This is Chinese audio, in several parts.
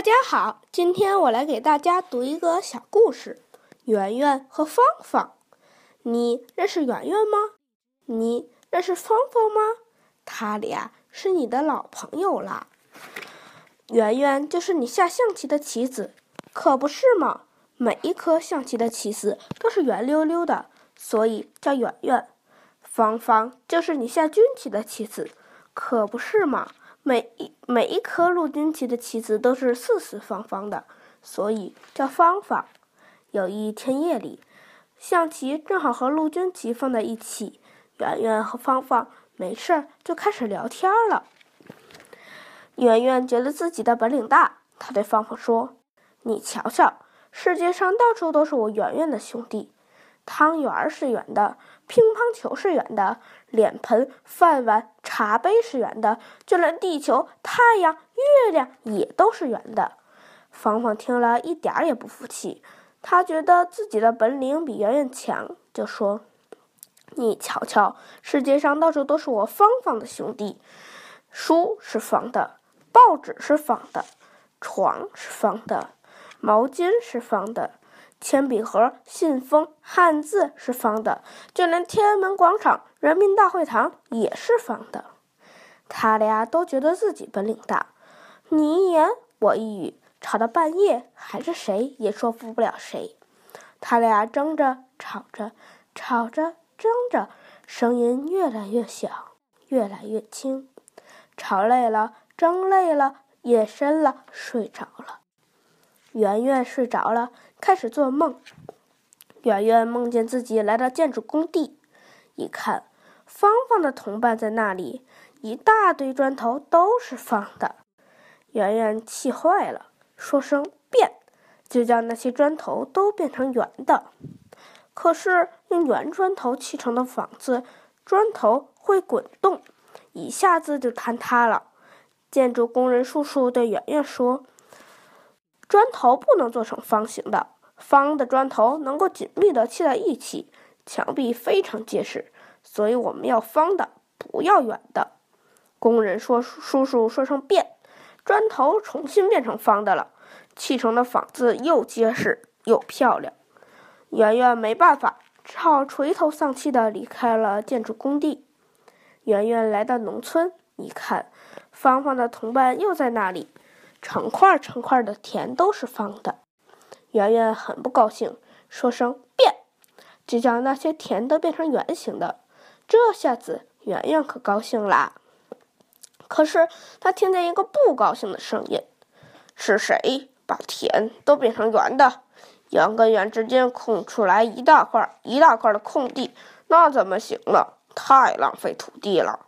大家好，今天我来给大家读一个小故事：圆圆和芳芳。你认识圆圆吗？你认识芳芳吗？他俩是你的老朋友啦。圆圆就是你下象棋的棋子，可不是吗？每一颗象棋的棋子都是圆溜溜的，所以叫圆圆。芳芳就是你下军棋的棋子，可不是吗？每一每一颗陆军棋的棋子都是四四方方的，所以叫方方。有一天夜里，象棋正好和陆军棋放在一起，圆圆和方方没事儿就开始聊天了。圆圆觉得自己的本领大，她对方方说：“你瞧瞧，世界上到处都是我圆圆的兄弟。”汤圆是圆的，乒乓球是圆的，脸盆、饭碗、茶杯是圆的，就连地球、太阳、月亮也都是圆的。芳芳听了一点儿也不服气，她觉得自己的本领比圆圆强，就说：“你瞧瞧，世界上到处都是我芳芳的兄弟。书是方的，报纸是方的，床是方的，毛巾是方的。”铅笔盒、信封、汉字是方的，就连天安门广场、人民大会堂也是方的。他俩都觉得自己本领大，你一言我一语，吵到半夜，还是谁也说服不了谁。他俩争着吵着，吵着争着，声音越来越小，越来越轻。吵累了，争累了，夜深了，睡着了。圆圆睡着了。开始做梦，圆圆梦见自己来到建筑工地，一看，芳芳的同伴在那里，一大堆砖头都是方的。圆圆气坏了，说声“变”，就将那些砖头都变成圆的。可是用圆砖头砌成的房子，砖头会滚动，一下子就坍塌了。建筑工人叔叔对圆圆说。砖头不能做成方形的，方的砖头能够紧密的砌在一起，墙壁非常结实，所以我们要方的，不要圆的。工人说：“叔叔说声变，砖头重新变成方的了，砌成的房子又结实又漂亮。”圆圆没办法，只好垂头丧气的离开了建筑工地。圆圆来到农村，一看，芳芳的同伴又在那里。成块成块的田都是方的，圆圆很不高兴，说声变，就将那些田都变成圆形的。这下子圆圆可高兴啦。可是他听见一个不高兴的声音：“是谁把田都变成圆的？圆跟圆之间空出来一大块一大块的空地，那怎么行了？太浪费土地了。”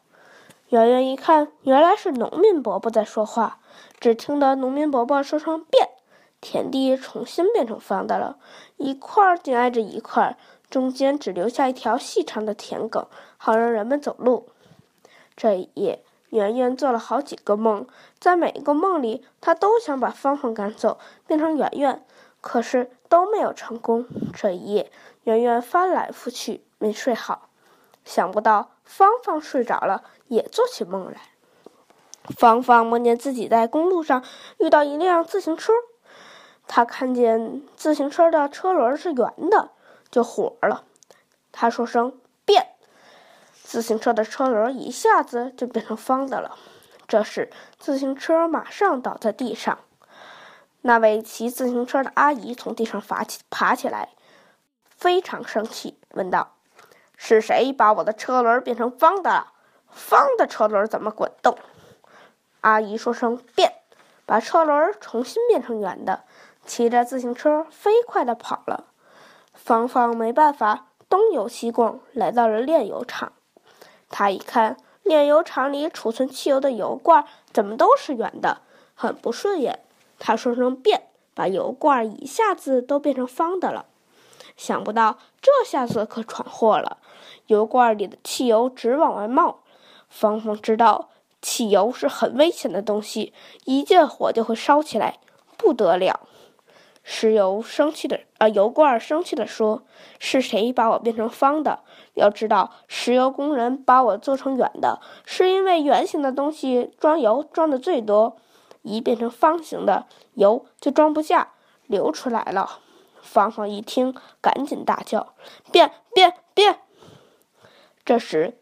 圆圆一看，原来是农民伯伯在说话。只听得农民伯伯说声“变”，田地重新变成方的了，一块紧挨着一块，中间只留下一条细长的田埂，好让人们走路。这一夜，圆圆做了好几个梦，在每一个梦里，他都想把芳芳赶走，变成圆圆，可是都没有成功。这一夜，圆圆翻来覆去没睡好，想不到芳芳睡着了，也做起梦来。芳芳梦见自己在公路上遇到一辆自行车，她看见自行车的车轮是圆的，就火了。他说声“变”，自行车的车轮一下子就变成方的了。这时，自行车马上倒在地上。那位骑自行车的阿姨从地上爬起，爬起来，非常生气，问道：“是谁把我的车轮变成方的了？方的车轮怎么滚动？”阿姨说声“变”，把车轮重新变成圆的，骑着自行车飞快地跑了。芳芳没办法，东游西逛，来到了炼油厂。他一看炼油厂里储存汽油的油罐怎么都是圆的，很不顺眼。他说声“变”，把油罐一下子都变成方的了。想不到这下子可闯祸了，油罐里的汽油直往外冒。芳芳知道。汽油是很危险的东西，一见火就会烧起来，不得了。石油生气的，呃，油罐生气的说：“是谁把我变成方的？要知道，石油工人把我做成圆的，是因为圆形的东西装油装的最多。一变成方形的油就装不下，流出来了。芳芳一听，赶紧大叫：“变变变！”这时，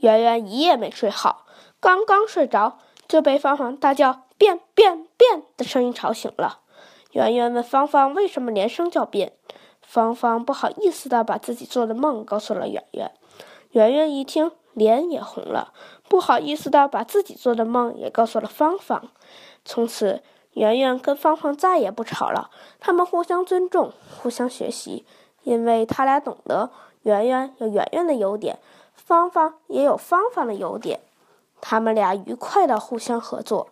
圆圆一夜没睡好，刚刚睡着，就被芳芳大叫“变变变”的声音吵醒了。圆圆问芳芳：“为什么连声叫变？”芳芳不好意思的把自己做的梦告诉了圆圆。圆圆一听，脸也红了，不好意思的把自己做的梦也告诉了芳芳。从此，圆圆跟芳芳再也不吵了，他们互相尊重，互相学习，因为他俩懂得圆圆有圆圆的优点，芳芳也有芳芳的优点，他们俩愉快的互相合作。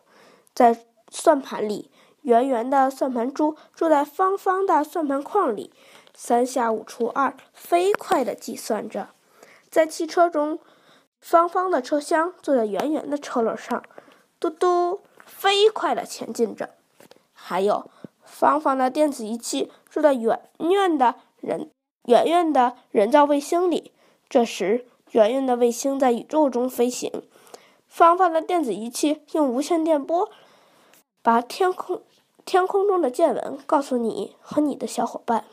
在算盘里，圆圆的算盘珠住在芳芳的算盘框里，三下五除二，飞快的计算着。在汽车中，芳芳的车厢坐在圆圆的车轮上，嘟嘟，飞快的前进着。还有，芳芳的电子仪器住在圆圆的人圆圆的人造卫星里。这时，圆圆的卫星在宇宙中飞行，芳芳的电子仪器用无线电波把天空天空中的见闻告诉你和你的小伙伴。